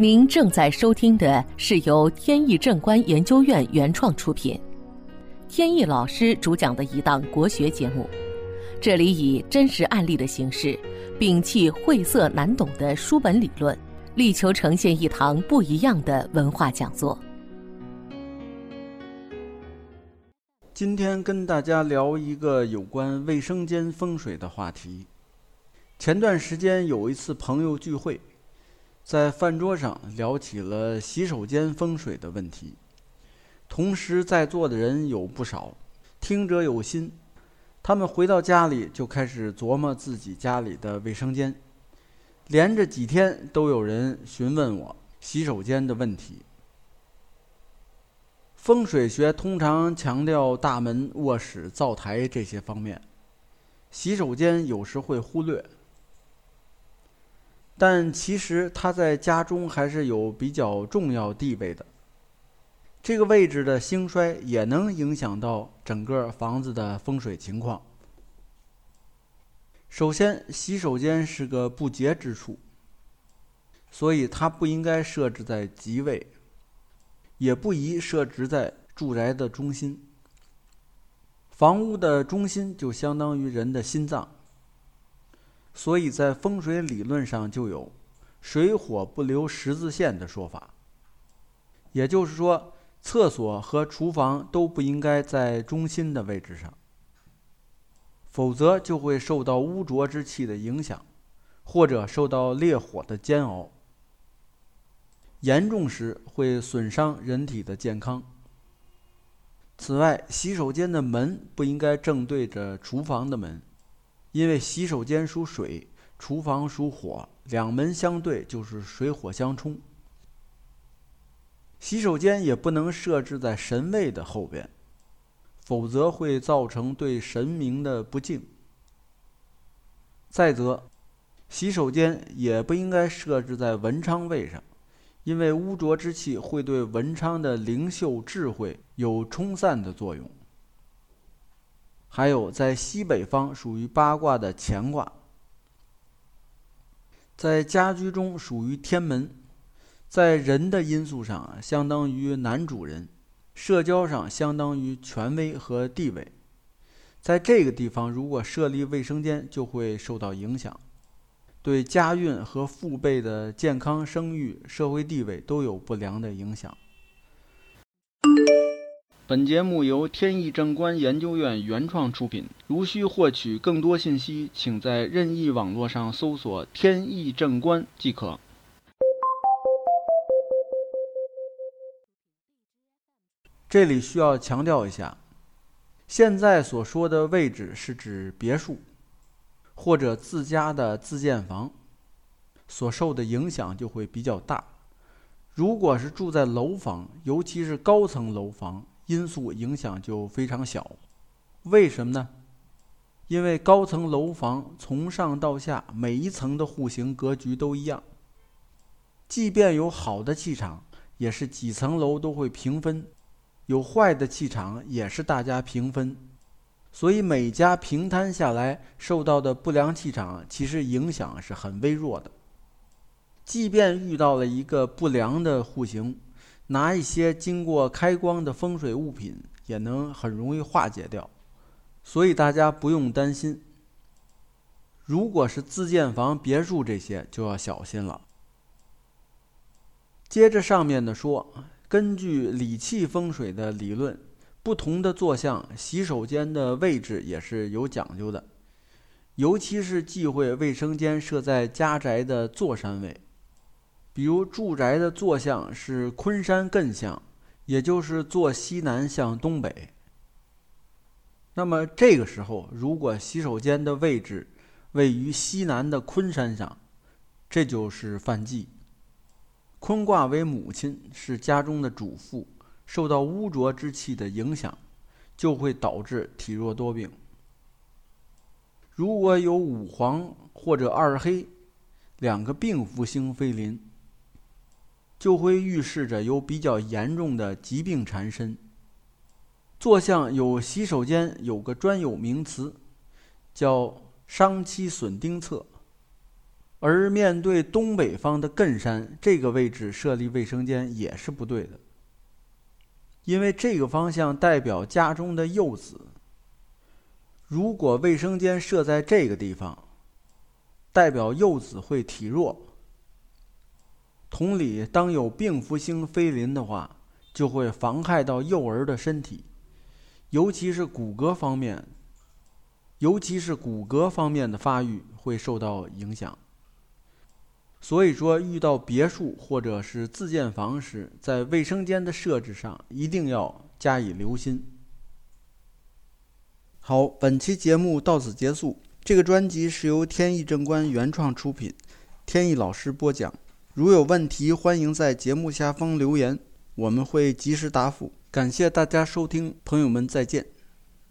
您正在收听的是由天意正观研究院原创出品，天意老师主讲的一档国学节目。这里以真实案例的形式，摒弃晦涩难懂的书本理论，力求呈现一堂不一样的文化讲座。今天跟大家聊一个有关卫生间风水的话题。前段时间有一次朋友聚会。在饭桌上聊起了洗手间风水的问题，同时在座的人有不少听者有心，他们回到家里就开始琢磨自己家里的卫生间，连着几天都有人询问我洗手间的问题。风水学通常强调大门、卧室、灶台这些方面，洗手间有时会忽略。但其实它在家中还是有比较重要地位的。这个位置的兴衰也能影响到整个房子的风水情况。首先，洗手间是个不洁之处，所以它不应该设置在吉位，也不宜设置在住宅的中心。房屋的中心就相当于人的心脏。所以在风水理论上就有“水火不留十字线”的说法，也就是说，厕所和厨房都不应该在中心的位置上，否则就会受到污浊之气的影响，或者受到烈火的煎熬，严重时会损伤人体的健康。此外，洗手间的门不应该正对着厨房的门。因为洗手间属水，厨房属火，两门相对就是水火相冲。洗手间也不能设置在神位的后边，否则会造成对神明的不敬。再则，洗手间也不应该设置在文昌位上，因为污浊之气会对文昌的灵秀智慧有冲散的作用。还有，在西北方属于八卦的乾卦，在家居中属于天门，在人的因素上相当于男主人，社交上相当于权威和地位。在这个地方，如果设立卫生间，就会受到影响，对家运和父辈的健康、声誉、社会地位都有不良的影响。本节目由天意正观研究院原创出品。如需获取更多信息，请在任意网络上搜索“天意正观”即可。这里需要强调一下，现在所说的位置是指别墅或者自家的自建房，所受的影响就会比较大。如果是住在楼房，尤其是高层楼房，因素影响就非常小，为什么呢？因为高层楼房从上到下每一层的户型格局都一样，即便有好的气场，也是几层楼都会平分；有坏的气场，也是大家平分。所以每家平摊下来受到的不良气场，其实影响是很微弱的。即便遇到了一个不良的户型。拿一些经过开光的风水物品，也能很容易化解掉，所以大家不用担心。如果是自建房、别墅这些，就要小心了。接着上面的说，根据理气风水的理论，不同的坐向洗手间的位置也是有讲究的，尤其是忌讳卫生间设在家宅的坐山位。比如住宅的坐向是坤山艮向，也就是坐西南向东北。那么这个时候，如果洗手间的位置位于西南的坤山上，这就是犯忌。坤卦为母亲，是家中的主妇，受到污浊之气的影响，就会导致体弱多病。如果有五黄或者二黑两个病符星飞临。就会预示着有比较严重的疾病缠身。坐向有洗手间有个专有名词，叫“伤妻损丁侧”。而面对东北方的艮山这个位置设立卫生间也是不对的，因为这个方向代表家中的幼子。如果卫生间设在这个地方，代表幼子会体弱。同理，当有病符星飞临的话，就会妨害到幼儿的身体，尤其是骨骼方面，尤其是骨骼方面的发育会受到影响。所以说，遇到别墅或者是自建房时，在卫生间的设置上一定要加以留心。好，本期节目到此结束。这个专辑是由天意正观原创出品，天意老师播讲。如有问题，欢迎在节目下方留言，我们会及时答复。感谢大家收听，朋友们再见。